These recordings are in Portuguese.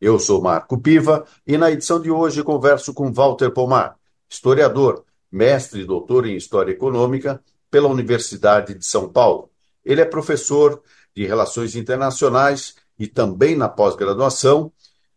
Eu sou Marco Piva e na edição de hoje converso com Walter Pomar, historiador, mestre e doutor em História Econômica pela Universidade de São Paulo. Ele é professor de Relações Internacionais e também na pós-graduação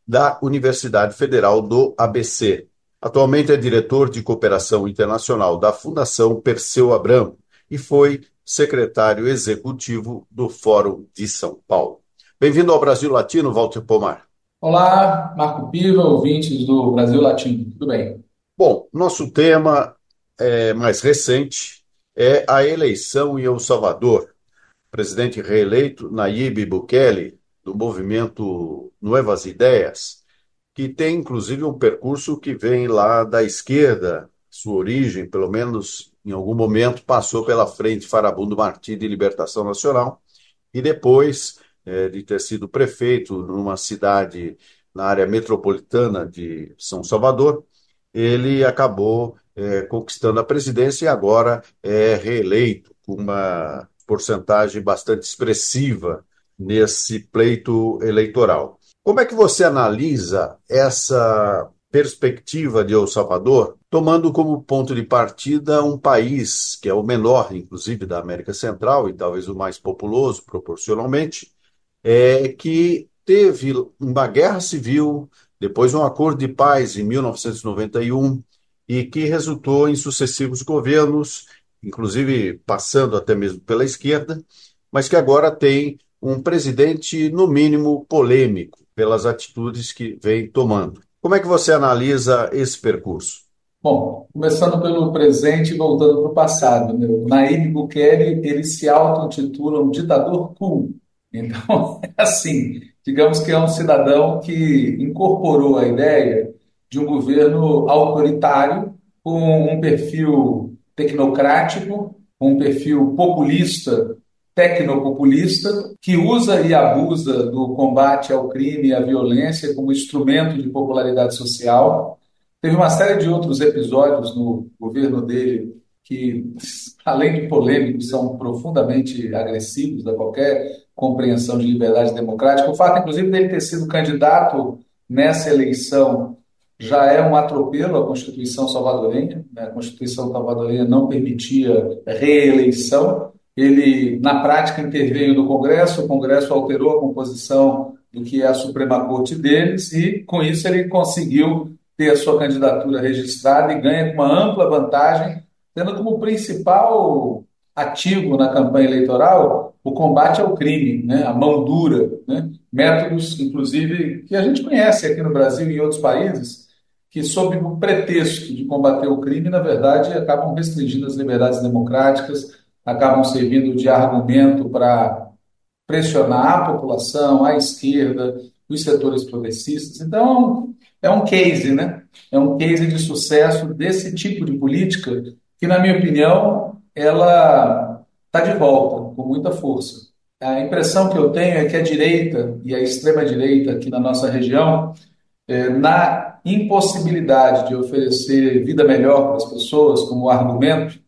da Universidade Federal do ABC. Atualmente é diretor de Cooperação Internacional da Fundação Perseu Abramo e foi secretário executivo do Fórum de São Paulo. Bem-vindo ao Brasil Latino, Walter Pomar. Olá, Marco Piva, ouvintes do Brasil Latino, tudo bem? Bom, nosso tema é mais recente é a eleição em El Salvador. Presidente reeleito Nayib Bukele, do movimento Nuevas Ideias, que tem inclusive um percurso que vem lá da esquerda, sua origem, pelo menos em algum momento, passou pela frente Farabundo Martí de Libertação Nacional e depois é, de ter sido prefeito numa cidade na área metropolitana de São Salvador, ele acabou é, conquistando a presidência e agora é reeleito com uma porcentagem bastante expressiva nesse pleito eleitoral. Como é que você analisa essa perspectiva de El Salvador, tomando como ponto de partida um país que é o menor, inclusive, da América Central e talvez o mais populoso proporcionalmente, é, que teve uma guerra civil, depois um acordo de paz em 1991 e que resultou em sucessivos governos, inclusive passando até mesmo pela esquerda, mas que agora tem um presidente, no mínimo, polêmico pelas atitudes que vem tomando. Como é que você analisa esse percurso? Bom, começando pelo presente e voltando para o passado. Né? O Bukele, ele se auto-intitula um ditador cool. Então, é assim, digamos que é um cidadão que incorporou a ideia de um governo autoritário com um perfil tecnocrático, um perfil populista tecnopopulista que usa e abusa do combate ao crime e à violência como instrumento de popularidade social. Teve uma série de outros episódios no governo dele que, além de polêmicos, são profundamente agressivos a qualquer compreensão de liberdade democrática. O fato, inclusive, dele ter sido candidato nessa eleição já é um atropelo à Constituição salvadorenha. Né? A Constituição salvadorenha não permitia reeleição ele, na prática, interveio no Congresso, o Congresso alterou a composição do que é a Suprema Corte deles, e com isso ele conseguiu ter a sua candidatura registrada e ganha com uma ampla vantagem, tendo como principal ativo na campanha eleitoral o combate ao crime, né, a mão dura, né, métodos, inclusive, que a gente conhece aqui no Brasil e em outros países, que, sob o pretexto de combater o crime, na verdade, acabam restringindo as liberdades democráticas, acabam servindo de argumento para pressionar a população, a esquerda, os setores progressistas. Então, é um case, né? É um case de sucesso desse tipo de política que, na minha opinião, ela está de volta com muita força. A impressão que eu tenho é que a direita e a extrema-direita aqui na nossa região, é, na impossibilidade de oferecer vida melhor para as pessoas como argumento,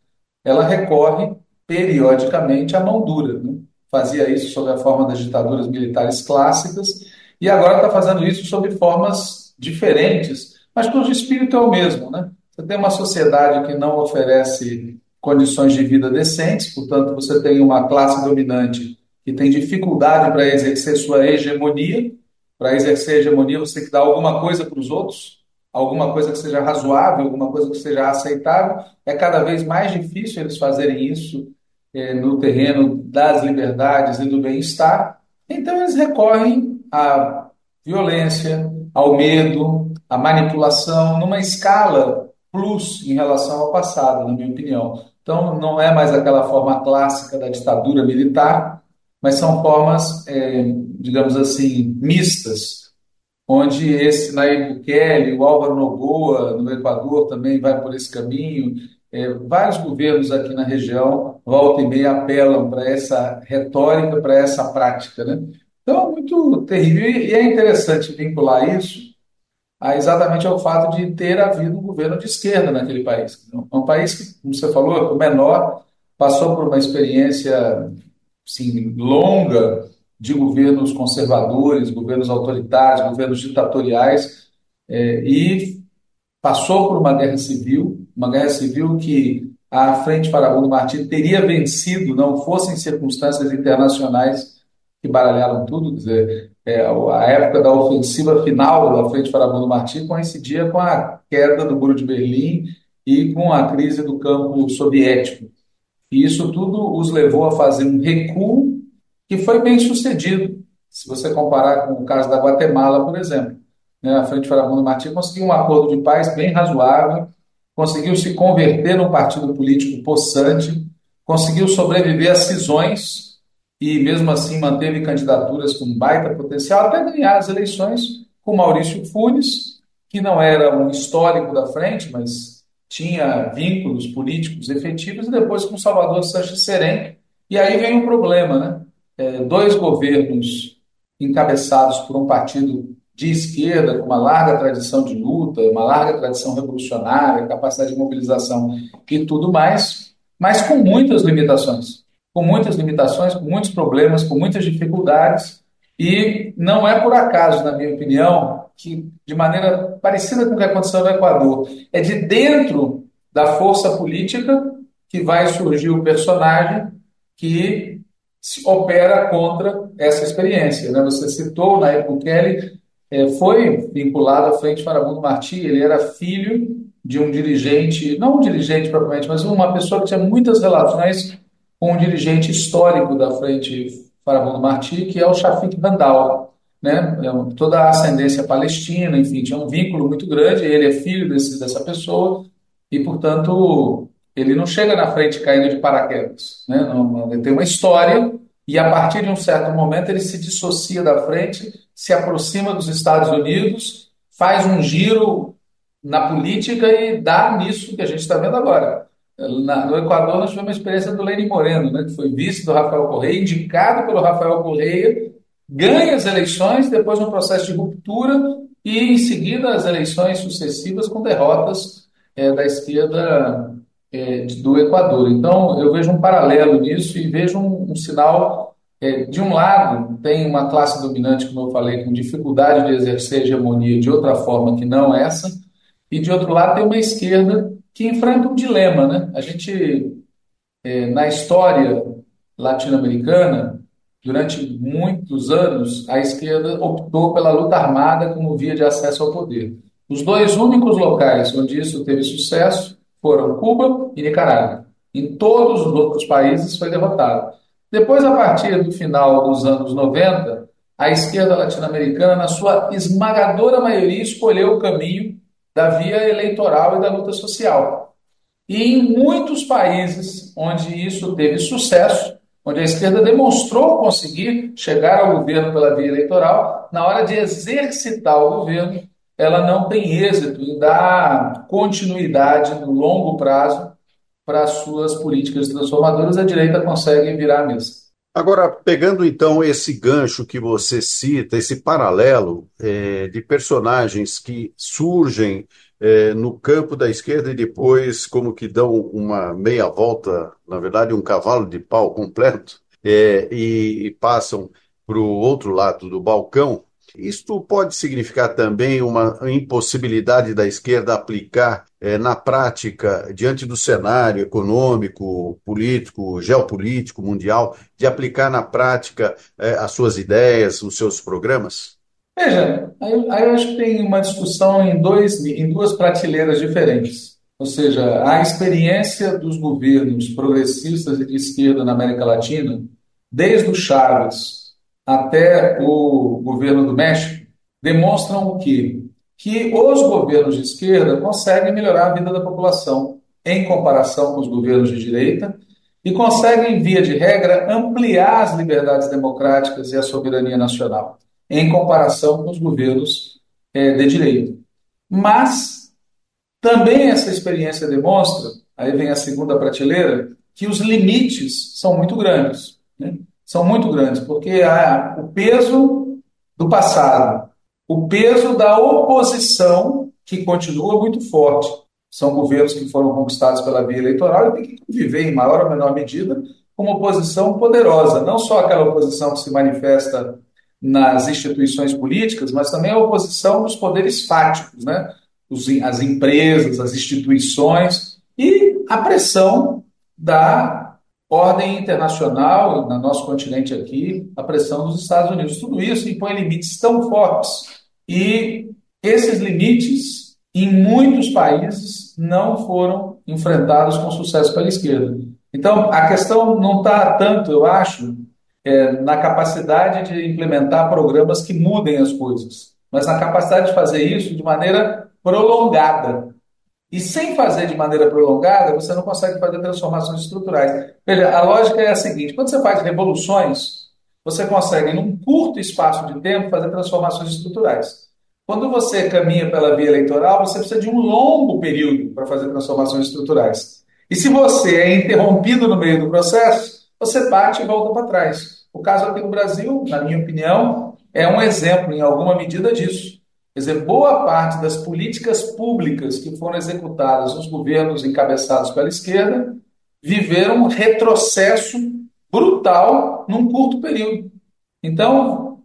ela recorre periodicamente a mão dura. Né? Fazia isso sob a forma das ditaduras militares clássicas e agora está fazendo isso sob formas diferentes, mas cujo espírito é o mesmo. Né? Você tem uma sociedade que não oferece condições de vida decentes, portanto, você tem uma classe dominante que tem dificuldade para exercer sua hegemonia. Para exercer hegemonia, você tem que dar alguma coisa para os outros, alguma coisa que seja razoável, alguma coisa que seja aceitável. É cada vez mais difícil eles fazerem isso é, no terreno das liberdades e do bem-estar, então eles recorrem à violência, ao medo, à manipulação, numa escala plus em relação ao passado, na minha opinião. Então, não é mais aquela forma clássica da ditadura militar, mas são formas, é, digamos assim, mistas. onde esse Nayib Bukele, o Álvaro Noboa, no Equador, também vai por esse caminho. É, vários governos aqui na região, volta e meia, apelam para essa retórica, para essa prática. Né? Então, é muito terrível. E é interessante vincular isso a exatamente ao fato de ter havido um governo de esquerda naquele país. É um país que, como você falou, é o menor, passou por uma experiência assim, longa de governos conservadores, governos autoritários, governos ditatoriais, é, e passou por uma guerra civil, uma guerra civil que a Frente Farabundo Martins teria vencido, não fossem circunstâncias internacionais que baralharam tudo, dizer, é, a época da ofensiva final da Frente Farabundo Martins coincidia com a queda do Muro de Berlim e com a crise do campo soviético. E isso tudo os levou a fazer um recuo que foi bem sucedido, se você comparar com o caso da Guatemala, por exemplo. Né, a Frente Farabundo Martins conseguiu um acordo de paz bem razoável, conseguiu se converter num partido político possante, conseguiu sobreviver a cisões e, mesmo assim, manteve candidaturas com baita potencial até ganhar as eleições com Maurício Funes, que não era um histórico da frente, mas tinha vínculos políticos efetivos, e depois com Salvador Sanches Serem. E aí vem um problema, né? É, dois governos encabeçados por um partido de esquerda, com uma larga tradição de luta, uma larga tradição revolucionária, capacidade de mobilização e tudo mais, mas com muitas limitações. Com muitas limitações, com muitos problemas, com muitas dificuldades. E não é por acaso, na minha opinião, que, de maneira parecida com o que aconteceu no Equador, é de dentro da força política que vai surgir o personagem que opera contra essa experiência. Né? Você citou na época Kelly, é, foi vinculado à Frente Farabundo Martí, ele era filho de um dirigente, não um dirigente propriamente, mas uma pessoa que tinha muitas relações com um dirigente histórico da Frente Farabundo Martí, que é o Shafik Randall né? É toda a ascendência palestina, enfim, tinha um vínculo muito grande. Ele é filho desse, dessa pessoa e, portanto, ele não chega na frente caindo de paraquedas. Né? Ele tem uma história e, a partir de um certo momento, ele se dissocia da frente, se aproxima dos Estados Unidos, faz um giro na política e dá nisso que a gente está vendo agora. Na, no Equador, nós tivemos uma experiência do Lenin Moreno, né, que foi vice do Rafael Correia, indicado pelo Rafael Correia ganha as eleições, depois um processo de ruptura e, em seguida, as eleições sucessivas com derrotas é, da esquerda é, do Equador. Então, eu vejo um paralelo nisso e vejo um, um sinal. É, de um lado, tem uma classe dominante, como eu falei, com dificuldade de exercer hegemonia de outra forma que não essa, e de outro lado, tem uma esquerda que enfrenta um dilema. Né? A gente, é, na história latino-americana, Durante muitos anos, a esquerda optou pela luta armada como via de acesso ao poder. Os dois únicos locais onde isso teve sucesso foram Cuba e Nicarágua. Em todos os outros países foi derrotado. Depois, a partir do final dos anos 90, a esquerda latino-americana, na sua esmagadora maioria, escolheu o caminho da via eleitoral e da luta social. E em muitos países onde isso teve sucesso, onde a esquerda demonstrou conseguir chegar ao governo pela via eleitoral, na hora de exercitar o governo, ela não tem êxito em dar continuidade no longo prazo para as suas políticas transformadoras, a direita consegue virar a mesa. Agora, pegando então esse gancho que você cita, esse paralelo é, de personagens que surgem é, no campo da esquerda e depois como que dão uma meia volta, na verdade um cavalo de pau completo, é, e, e passam para o outro lado do balcão, isto pode significar também uma impossibilidade da esquerda aplicar é, na prática, diante do cenário econômico, político, geopolítico, mundial, de aplicar na prática é, as suas ideias, os seus programas? Veja, aí eu acho que tem uma discussão em, dois, em duas prateleiras diferentes. Ou seja, a experiência dos governos progressistas e de esquerda na América Latina, desde o Chaves até o governo do México, demonstram o quê? Que os governos de esquerda conseguem melhorar a vida da população em comparação com os governos de direita e conseguem, via de regra, ampliar as liberdades democráticas e a soberania nacional. em comparação com os governos é, de direita. Mas também essa experiência demonstra, aí vem a segunda prateleira, que os limites são muito grandes. Né? São muito grandes, porque há o peso do passado, o peso da oposição, que continua muito forte. São governos que foram conquistados pela via eleitoral e tem que conviver, em maior ou menor medida, com uma oposição poderosa. Não só aquela oposição que se manifesta nas instituições políticas, mas também a oposição dos poderes fáticos, né? as empresas, as instituições e a pressão da ordem internacional, no nosso continente aqui, a pressão dos Estados Unidos. Tudo isso impõe limites tão fortes e esses limites, em muitos países, não foram enfrentados com sucesso pela esquerda. Então, a questão não está tanto, eu acho, é, na capacidade de implementar programas que mudem as coisas, mas na capacidade de fazer isso de maneira prolongada. E sem fazer de maneira prolongada, você não consegue fazer transformações estruturais. Veja, a lógica é a seguinte: quando você faz revoluções, você consegue, num curto espaço de tempo, fazer transformações estruturais. Quando você caminha pela via eleitoral, você precisa de um longo período para fazer transformações estruturais. E se você é interrompido no meio do processo, você bate e volta para trás. O caso aqui no Brasil, na minha opinião, é um exemplo, em alguma medida, disso. Quer dizer, boa parte das políticas públicas que foram executadas nos governos encabeçados pela esquerda viveram um retrocesso brutal num curto período. Então,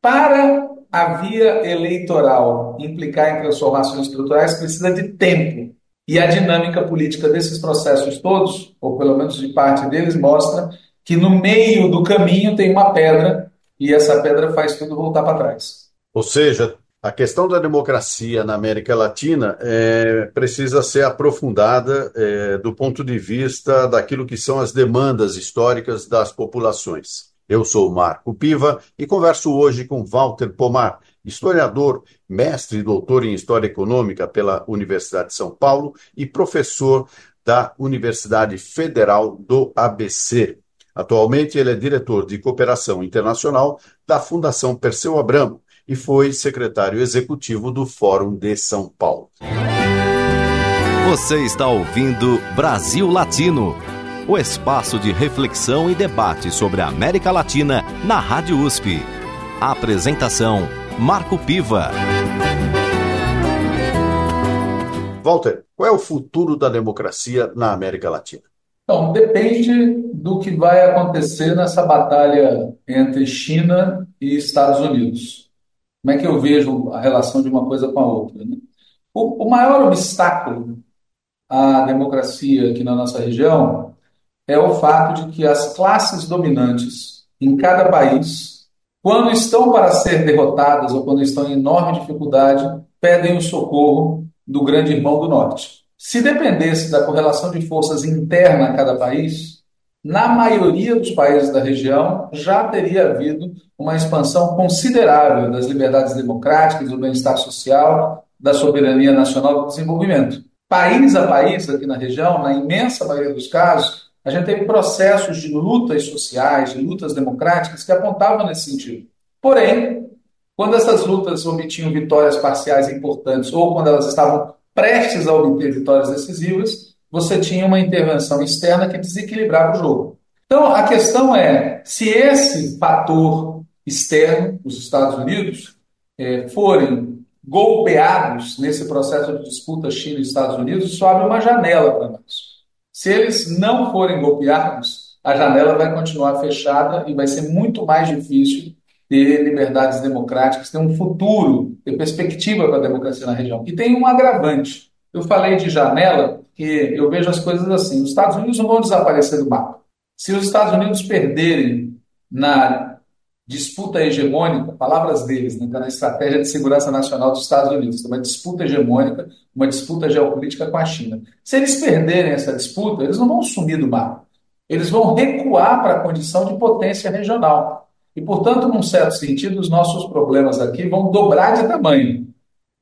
para a via eleitoral implicar em transformações estruturais, precisa de tempo. E a dinâmica política desses processos todos, ou pelo menos de parte deles, mostra que no meio do caminho tem uma pedra e essa pedra faz tudo voltar para trás. Ou seja, a questão da democracia na América Latina é, precisa ser aprofundada é, do ponto de vista daquilo que são as demandas históricas das populações. Eu sou Marco Piva e converso hoje com Walter Pomar, historiador, mestre e doutor em História Econômica pela Universidade de São Paulo e professor da Universidade Federal do ABC. Atualmente, ele é diretor de cooperação internacional da Fundação Perseu Abramo e foi secretário executivo do Fórum de São Paulo. Você está ouvindo Brasil Latino, o espaço de reflexão e debate sobre a América Latina na Rádio USP. A apresentação Marco Piva. Walter, qual é o futuro da democracia na América Latina? Então, depende do que vai acontecer nessa batalha entre China e Estados Unidos. Como é que eu vejo a relação de uma coisa com a outra? Né? O, o maior obstáculo à democracia aqui na nossa região é o fato de que as classes dominantes em cada país quando estão para ser derrotadas ou quando estão em enorme dificuldade, pedem o socorro do grande irmão do norte. Se dependesse da correlação de forças interna a cada país, na maioria dos países da região já teria havido uma expansão considerável das liberdades democráticas, do bem-estar social, da soberania nacional do desenvolvimento. País a país aqui na região, na imensa maioria dos casos, a gente teve processos de lutas sociais, de lutas democráticas que apontavam nesse sentido. Porém, quando essas lutas obtinham vitórias parciais importantes ou quando elas estavam prestes a obter vitórias decisivas, você tinha uma intervenção externa que desequilibrava o jogo. Então, a questão é se esse fator externo, os Estados Unidos, é, forem golpeados nesse processo de disputa China e Estados Unidos, isso abre uma janela para nós. Se eles não forem golpeados, a janela vai continuar fechada e vai ser muito mais difícil ter liberdades democráticas, ter um futuro, ter perspectiva para a democracia na região. E tem um agravante. Eu falei de janela porque eu vejo as coisas assim. Os Estados Unidos não vão desaparecer do mapa. Se os Estados Unidos perderem na disputa hegemônica, palavras deles, né, tá na estratégia de segurança nacional dos Estados Unidos, uma disputa hegemônica, uma disputa geopolítica com a China. Se eles perderem essa disputa, eles não vão sumir do mapa. Eles vão recuar para a condição de potência regional. E, portanto, num certo sentido, os nossos problemas aqui vão dobrar de tamanho.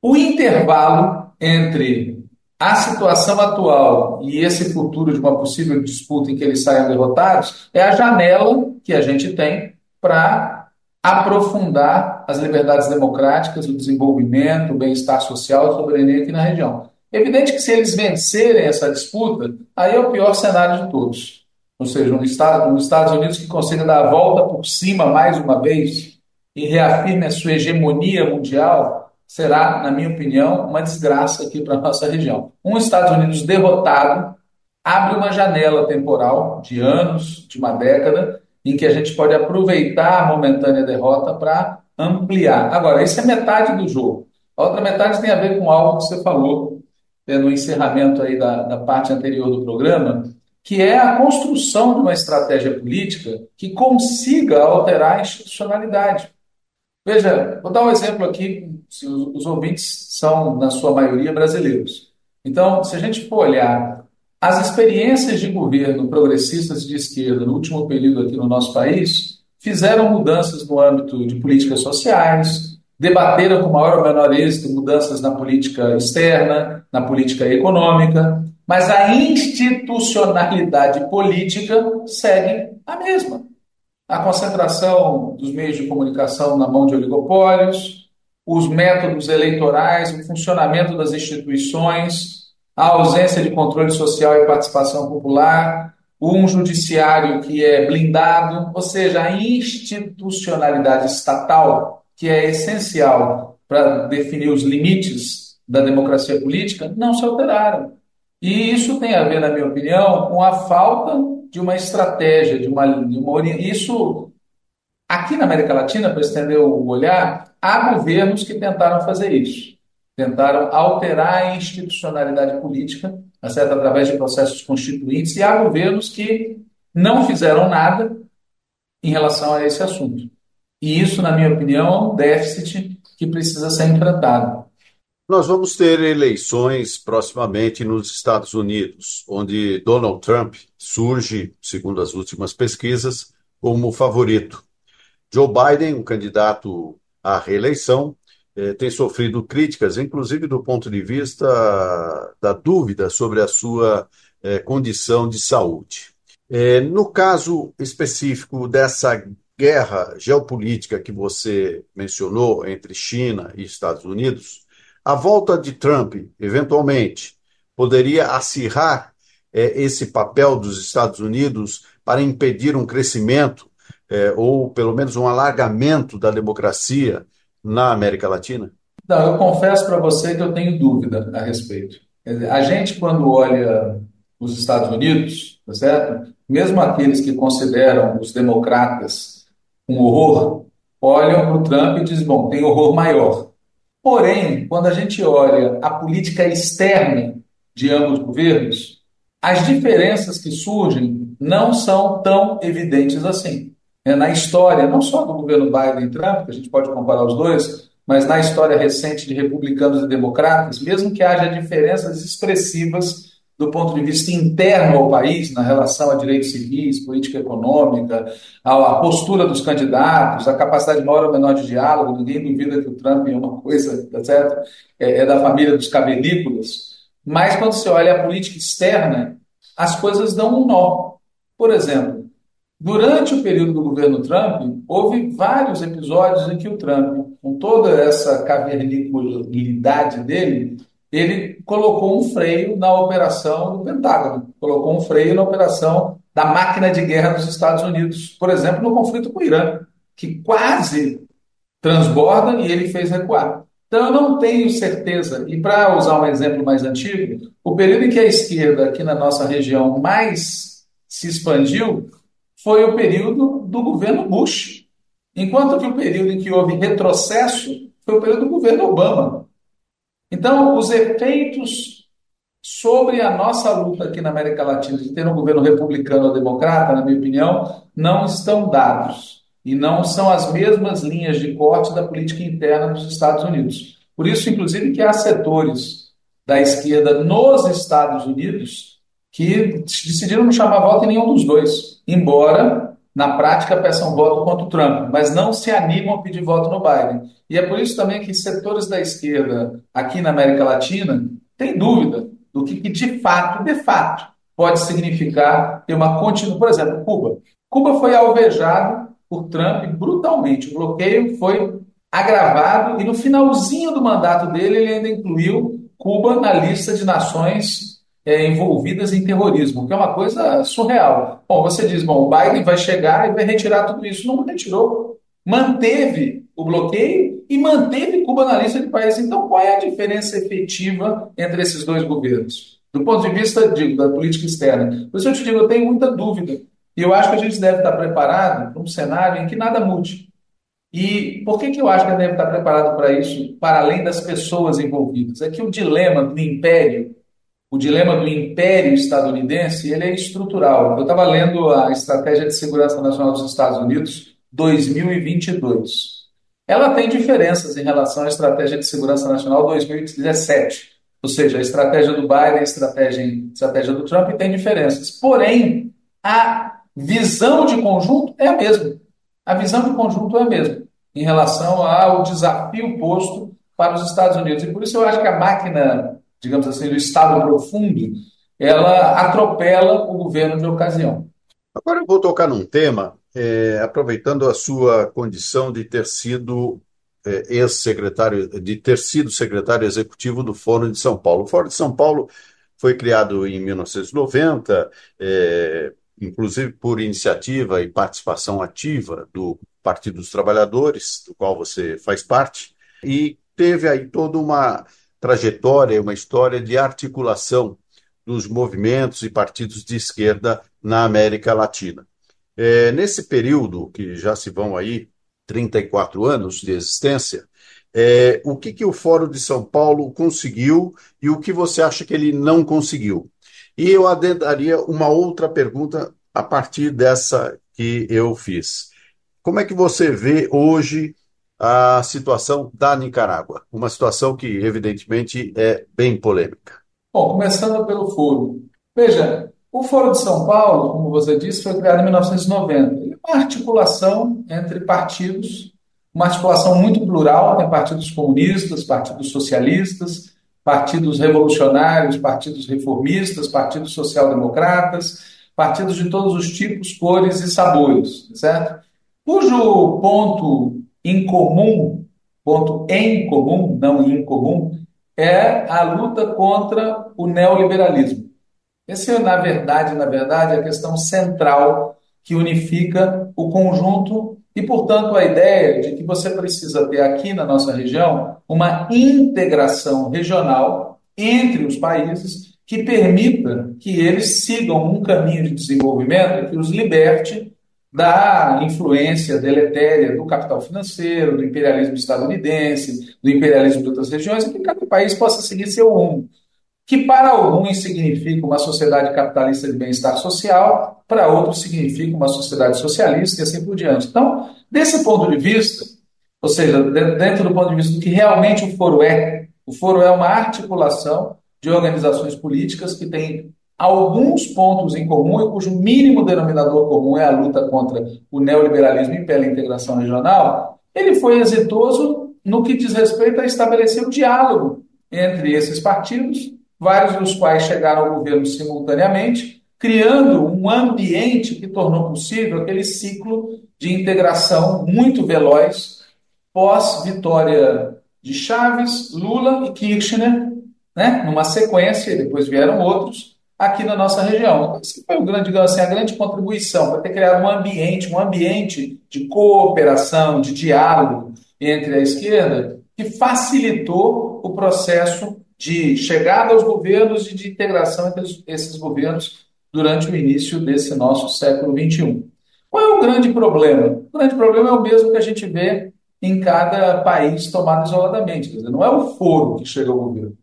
O intervalo entre a situação atual e esse futuro de uma possível disputa em que eles saiam derrotados é a janela que a gente tem para aprofundar as liberdades democráticas, o desenvolvimento, o bem-estar social e a soberania aqui na região. Evidente que se eles vencerem essa disputa, aí é o pior cenário de todos. Ou seja, um Estado, um Estados Unidos que consiga dar a volta por cima mais uma vez e reafirme a sua hegemonia mundial, será, na minha opinião, uma desgraça aqui para a nossa região. Um Estados Unidos derrotado abre uma janela temporal de anos, de uma década, em que a gente pode aproveitar a momentânea derrota para ampliar. Agora, isso é metade do jogo. A outra metade tem a ver com algo que você falou é, no encerramento aí da, da parte anterior do programa, que é a construção de uma estratégia política que consiga alterar a institucionalidade. Veja, vou dar um exemplo aqui, se os, os ouvintes são, na sua maioria, brasileiros. Então, se a gente for olhar as experiências de governo progressistas de esquerda no último período aqui no nosso país fizeram mudanças no âmbito de políticas sociais, debateram com maior ou menor êxito mudanças na política externa, na política econômica, mas a institucionalidade política segue a mesma. A concentração dos meios de comunicação na mão de oligopólios, os métodos eleitorais, o funcionamento das instituições, a ausência de controle social e participação popular, um judiciário que é blindado, ou seja, a institucionalidade estatal, que é essencial para definir os limites da democracia política, não se alteraram. E isso tem a ver, na minha opinião, com a falta de uma estratégia, de uma, de uma isso aqui na América Latina, para estender o olhar, há governos que tentaram fazer isso tentaram alterar a institucionalidade política, certo? através de processos constituintes, e há governos que não fizeram nada em relação a esse assunto. E isso, na minha opinião, é um déficit que precisa ser enfrentado. Nós vamos ter eleições proximamente nos Estados Unidos, onde Donald Trump surge, segundo as últimas pesquisas, como favorito. Joe Biden, um candidato à reeleição, eh, tem sofrido críticas, inclusive do ponto de vista da dúvida sobre a sua eh, condição de saúde. Eh, no caso específico dessa guerra geopolítica que você mencionou entre China e Estados Unidos, a volta de Trump, eventualmente, poderia acirrar esse papel dos Estados Unidos para impedir um crescimento ou pelo menos um alargamento da democracia na América Latina? Não, eu confesso para você que eu tenho dúvida a respeito. A gente, quando olha os Estados Unidos, tá certo? mesmo aqueles que consideram os democratas um horror, olham para o Trump e dizem: bom, tem horror maior. Porém, quando a gente olha a política externa de ambos os governos, as diferenças que surgem não são tão evidentes assim é, na história, não só do governo Biden e Trump, que a gente pode comparar os dois, mas na história recente de republicanos e democratas, mesmo que haja diferenças expressivas do ponto de vista interno ao país, na relação a direitos civis, política econômica, a, postura dos candidatos, a capacidade maior ou menor de diálogo, ninguém duvida que o Trump é uma coisa, tá certo? É, é da família dos cavernícolas. Mas quando você olha a política externa, as coisas dão um nó. Por exemplo, Durante o período do governo Trump, houve vários episódios em que o Trump, com toda essa caverniculidade dele, ele colocou um freio na operação do Pentágono, colocou um freio na operação da máquina de guerra dos Estados Unidos, por exemplo, no conflito com o Irã, que quase transborda e ele fez recuar. Então, eu não tenho certeza, e para usar um exemplo mais antigo, o período em que a esquerda aqui na nossa região mais se expandiu foi o período do governo Bush, enquanto que o período em que houve retrocesso foi o período do governo Obama. Então, os efeitos sobre a nossa luta aqui na América Latina de ter um governo republicano ou democrata, na minha opinião, não estão dados e não são as mesmas linhas de corte da política interna dos Estados Unidos. Por isso, inclusive, que há setores da esquerda nos Estados Unidos que decidiram não chamar voto em nenhum dos dois, embora na prática peçam voto contra o Trump, mas não se animam a pedir voto no Biden. E é por isso também que setores da esquerda aqui na América Latina têm dúvida do que, que de fato, de fato, pode significar ter uma continuidade. Por exemplo, Cuba. Cuba foi alvejado por Trump brutalmente. O bloqueio foi agravado e no finalzinho do mandato dele ele ainda incluiu Cuba na lista de nações é, envolvidas em terrorismo, que é uma coisa surreal. Bom, você diz, bom, o Biden vai chegar e vai retirar tudo isso. Não retirou. Manteve o bloqueio e manteve Cuba na lista de países. Então, qual é a diferença efetiva entre esses dois governos? Do ponto de vista da política externa. Por isso eu te digo, eu tenho muita dúvida. E eu acho que a gente deve estar preparado para um cenário em que nada mude. E por que, que eu acho que deve estar preparado para isso, para além das pessoas envolvidas? É que o dilema do império, o dilema do império estadunidense, ele é estrutural. Eu estava lendo a Estratégia de Segurança Nacional dos Estados Unidos 2022. Ela tem diferenças em relação à Estratégia de Segurança Nacional 2017. Ou seja, a estratégia do Biden, a estratégia, a estratégia do Trump tem diferenças. Porém, a visão de conjunto é a mesma. A visão de conjunto é a mesma em relação ao desafio posto para os Estados Unidos. E por isso eu acho que a máquina, digamos assim, do Estado profundo, ela atropela o governo de ocasião. Agora eu vou tocar num tema, é, aproveitando a sua condição de ter sido é, ex-secretário, de ter sido secretário executivo do Fórum de São Paulo. O Fórum de São Paulo foi criado em 1990, é, inclusive por iniciativa e participação ativa do Partido dos Trabalhadores, do qual você faz parte, e teve aí toda uma trajetória, uma história de articulação dos movimentos e partidos de esquerda na América Latina. É, nesse período, que já se vão aí 34 anos de existência, é, o que, que o Fórum de São Paulo conseguiu e o que você acha que ele não conseguiu? E eu adentraria uma outra pergunta a partir dessa que eu fiz. Como é que você vê hoje a situação da Nicarágua? Uma situação que, evidentemente, é bem polêmica. Bom, começando pelo foro. Veja, o Foro de São Paulo, como você disse, foi criado em 1990. Ele é uma articulação entre partidos, uma articulação muito plural, tem partidos comunistas, partidos socialistas, partidos revolucionários, partidos reformistas, partidos social-democratas, partidos de todos os tipos, cores e sabores, certo? Cujo ponto em comum, ponto em comum, não em comum, é a luta contra o neoliberalismo. Essa é, na verdade, na verdade, a questão central que unifica o conjunto e, portanto, a ideia de que você precisa ter aqui na nossa região uma integração regional entre os países que permita que eles sigam um caminho de desenvolvimento que os liberte da influência deletéria do capital financeiro, do imperialismo estadunidense, do imperialismo de outras regiões, e que cada país possa seguir seu rumo que para alguns significa uma sociedade capitalista de bem-estar social, para outros significa uma sociedade socialista e assim por diante. Então, desse ponto de vista, ou seja, dentro do ponto de vista do que realmente o foro é, o foro é uma articulação de organizações políticas que têm alguns pontos em comum e cujo mínimo denominador comum é a luta contra o neoliberalismo e pela integração regional, ele foi exitoso no que diz respeito a estabelecer o diálogo entre esses partidos vários dos quais chegaram ao governo simultaneamente, criando um ambiente que tornou possível aquele ciclo de integração muito veloz pós-vitória de Chaves, Lula e Kirchner, né, numa sequência, depois vieram outros, aqui na nossa região. Essa foi o grande, assim, a grande contribuição para ter criado um ambiente, um ambiente de cooperação, de diálogo entre a esquerda, que facilitou o processo de chegada aos governos e de integração entre esses governos durante o início desse nosso século XXI. Qual é o grande problema? O grande problema é o mesmo que a gente vê em cada país tomado isoladamente. Dizer, não é o foro que chega ao governo.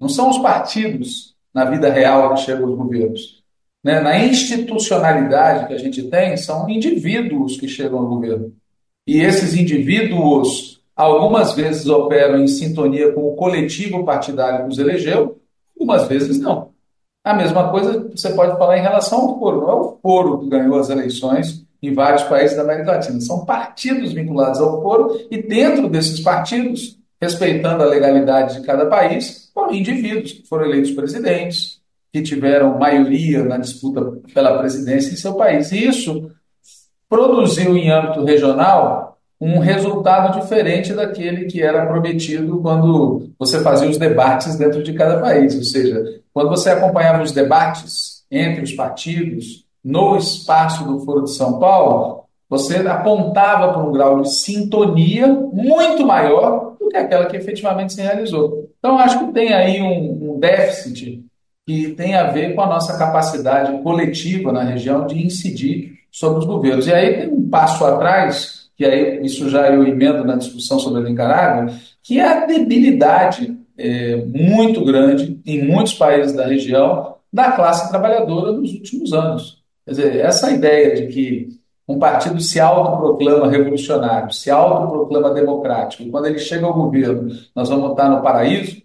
Não são os partidos na vida real que chegam aos governos. Né? Na institucionalidade que a gente tem, são indivíduos que chegam ao governo. E esses indivíduos algumas vezes operam em sintonia com o coletivo partidário que os elegeu, algumas vezes não. A mesma coisa você pode falar em relação ao foro. Não é o foro que ganhou as eleições em vários países da América Latina. São partidos vinculados ao foro e dentro desses partidos, respeitando a legalidade de cada país, foram indivíduos que foram eleitos presidentes, que tiveram maioria na disputa pela presidência em seu país. E isso produziu em âmbito regional um resultado diferente daquele que era prometido quando você fazia os debates dentro de cada país. Ou seja, quando você acompanhava os debates entre os partidos no espaço do Foro de São Paulo, você apontava para um grau de sintonia muito maior do que aquela que efetivamente se realizou. Então, acho que tem aí um, um déficit que tem a ver com a nossa capacidade coletiva na região de incidir sobre os governos. E aí tem um passo atrás, que aí isso já eu emendo na discussão sobre a Nicarágua, que é a debilidade é, muito grande em muitos países da região da classe trabalhadora nos últimos anos. Quer dizer, essa ideia de que um partido se autoproclama revolucionário, se autoproclama democrático, e quando ele chega ao governo, nós vamos estar no paraíso,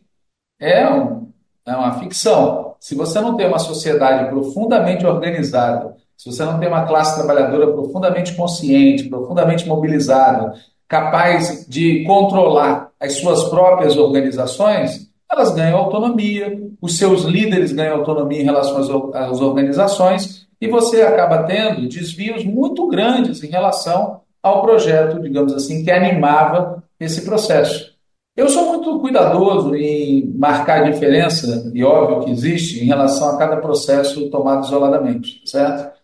é, um, é uma ficção. Se você não tem uma sociedade profundamente organizada, se você não tem uma classe trabalhadora profundamente consciente, profundamente mobilizada, capaz de controlar as suas próprias organizações, elas ganham autonomia, os seus líderes ganham autonomia em relação às organizações e você acaba tendo desvios muito grandes em relação ao projeto, digamos assim, que animava esse processo. Eu sou muito cuidadoso em marcar a diferença, e óbvio que existe, em relação a cada processo tomado isoladamente, certo?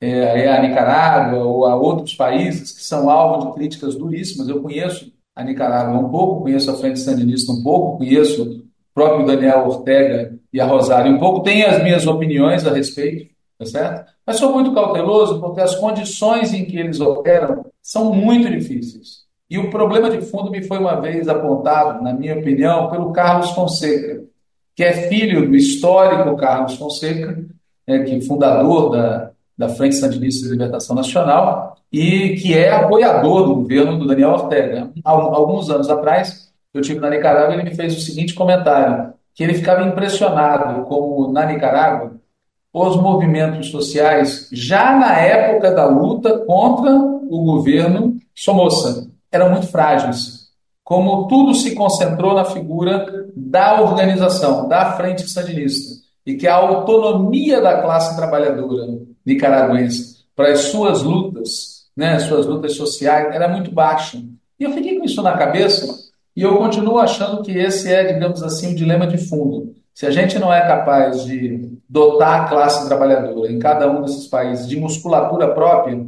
É, a Nicarágua ou a outros países que são alvo de críticas duríssimas. Eu conheço a Nicarágua um pouco, conheço a Frente Sandinista um pouco, conheço o próprio Daniel Ortega e a Rosário um pouco, tenho as minhas opiniões a respeito, tá certo? Mas sou muito cauteloso porque as condições em que eles operam são muito difíceis. E o problema de fundo me foi uma vez apontado, na minha opinião, pelo Carlos Fonseca, que é filho do histórico Carlos Fonseca, é, que fundador da, da Frente Sandinista de Libertação Nacional e que é apoiador do governo do Daniel Ortega. Alguns anos atrás, eu tive na Nicarágua ele me fez o seguinte comentário, que ele ficava impressionado como na Nicarágua os movimentos sociais, já na época da luta contra o governo Somoza, eram muito frágeis. Como tudo se concentrou na figura da organização, da Frente Sandinista, e que a autonomia da classe trabalhadora nicaragüense para as suas lutas, né, suas lutas sociais, era muito baixa. E eu fiquei com isso na cabeça e eu continuo achando que esse é, digamos assim, o dilema de fundo. Se a gente não é capaz de dotar a classe trabalhadora em cada um desses países de musculatura própria,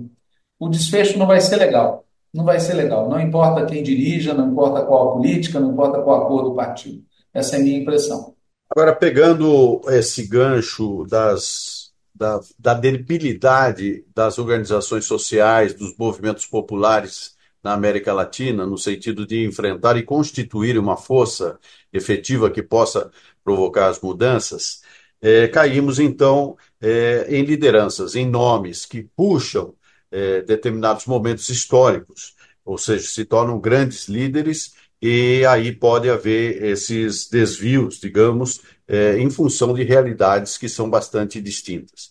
o desfecho não vai ser legal. Não vai ser legal. Não importa quem dirija, não importa qual a política, não importa qual a cor do partido. Essa é a minha impressão. Agora, pegando esse gancho das, da, da debilidade das organizações sociais, dos movimentos populares na América Latina, no sentido de enfrentar e constituir uma força efetiva que possa provocar as mudanças, é, caímos então é, em lideranças, em nomes que puxam é, determinados momentos históricos, ou seja, se tornam grandes líderes e aí pode haver esses desvios, digamos, é, em função de realidades que são bastante distintas.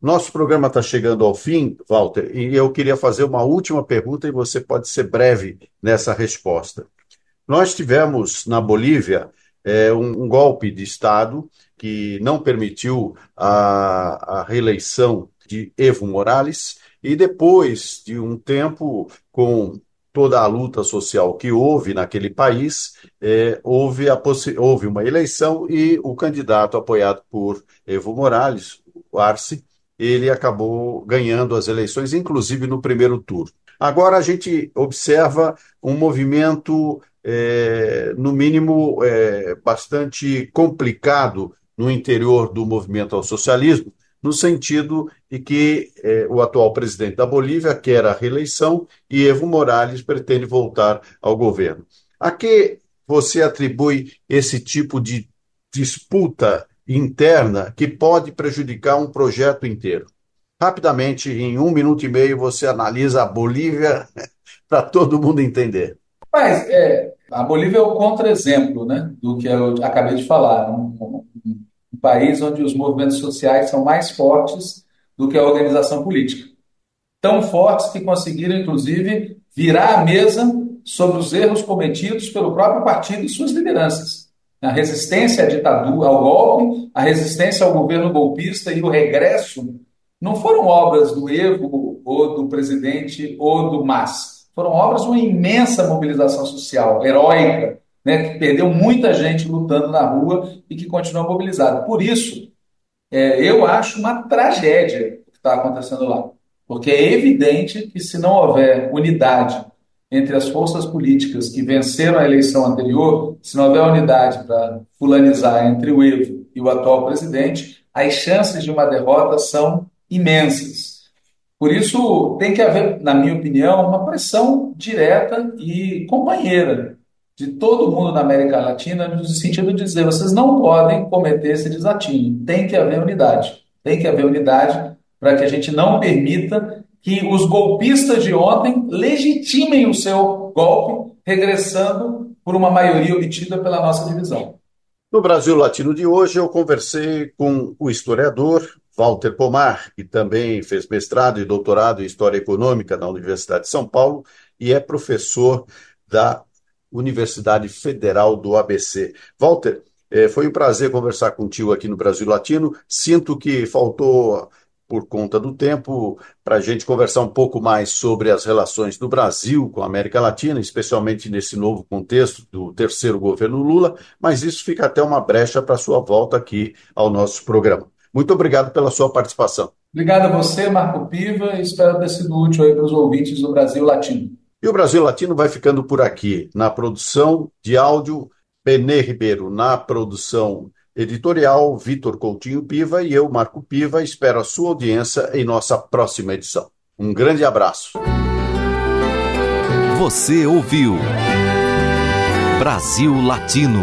Nosso programa está chegando ao fim, Walter, e eu queria fazer uma última pergunta e você pode ser breve nessa resposta. Nós tivemos na Bolívia é, um, um, golpe de Estado que não permitiu a, a reeleição de Evo Morales, e depois de um tempo, com toda a luta social que houve naquele país, é, houve, houve uma eleição e o candidato apoiado por Evo Morales, o Arce, ele acabou ganhando as eleições, inclusive no primeiro turno. Agora a gente observa um movimento, é, no mínimo, é, bastante complicado no interior do movimento ao socialismo, no sentido de que eh, o atual presidente da Bolívia quer a reeleição e Evo Morales pretende voltar ao governo. A que você atribui esse tipo de disputa interna que pode prejudicar um projeto inteiro? Rapidamente, em um minuto e meio, você analisa a Bolívia para todo mundo entender. Mas é, a Bolívia é o contra-exemplo né, do que eu acabei de falar. Um, um, um país onde os movimentos sociais são mais fortes do que a organização política. Tão fortes que conseguiram, inclusive, virar a mesa sobre os erros cometidos pelo próprio partido e suas lideranças. A resistência à ditadura, ao golpe, a resistência ao governo golpista e o regresso não foram obras do Evo, ou do presidente, ou do MAS. Foram obras de uma imensa mobilização social, heróica, né, que perdeu muita gente lutando na rua e que continua mobilizada. Por isso, é, eu acho uma tragédia o que está acontecendo lá. Porque é evidente que se não houver unidade entre as forças políticas que venceram a eleição anterior, se não houver unidade para fulanizar entre o Evo e o atual presidente, as chances de uma derrota são imensas. Por isso, tem que haver, na minha opinião, uma pressão direta e companheira de todo mundo na América Latina, no sentido de dizer: vocês não podem cometer esse desatino. Tem que haver unidade. Tem que haver unidade para que a gente não permita que os golpistas de ontem legitimem o seu golpe, regressando por uma maioria obtida pela nossa divisão. No Brasil Latino de hoje, eu conversei com o historiador Walter Pomar, que também fez mestrado e doutorado em História Econômica na Universidade de São Paulo e é professor da Universidade Federal do ABC. Walter, eh, foi um prazer conversar contigo aqui no Brasil Latino. Sinto que faltou por conta do tempo, para a gente conversar um pouco mais sobre as relações do Brasil com a América Latina, especialmente nesse novo contexto do terceiro governo Lula, mas isso fica até uma brecha para sua volta aqui ao nosso programa. Muito obrigado pela sua participação. Obrigado a você, Marco Piva, e espero ter sido útil aí para os ouvintes do Brasil Latino. E o Brasil Latino vai ficando por aqui, na produção de áudio, Benê Ribeiro, na produção Editorial Vitor Coutinho Piva e eu, Marco Piva, espero a sua audiência em nossa próxima edição. Um grande abraço. Você ouviu Brasil Latino,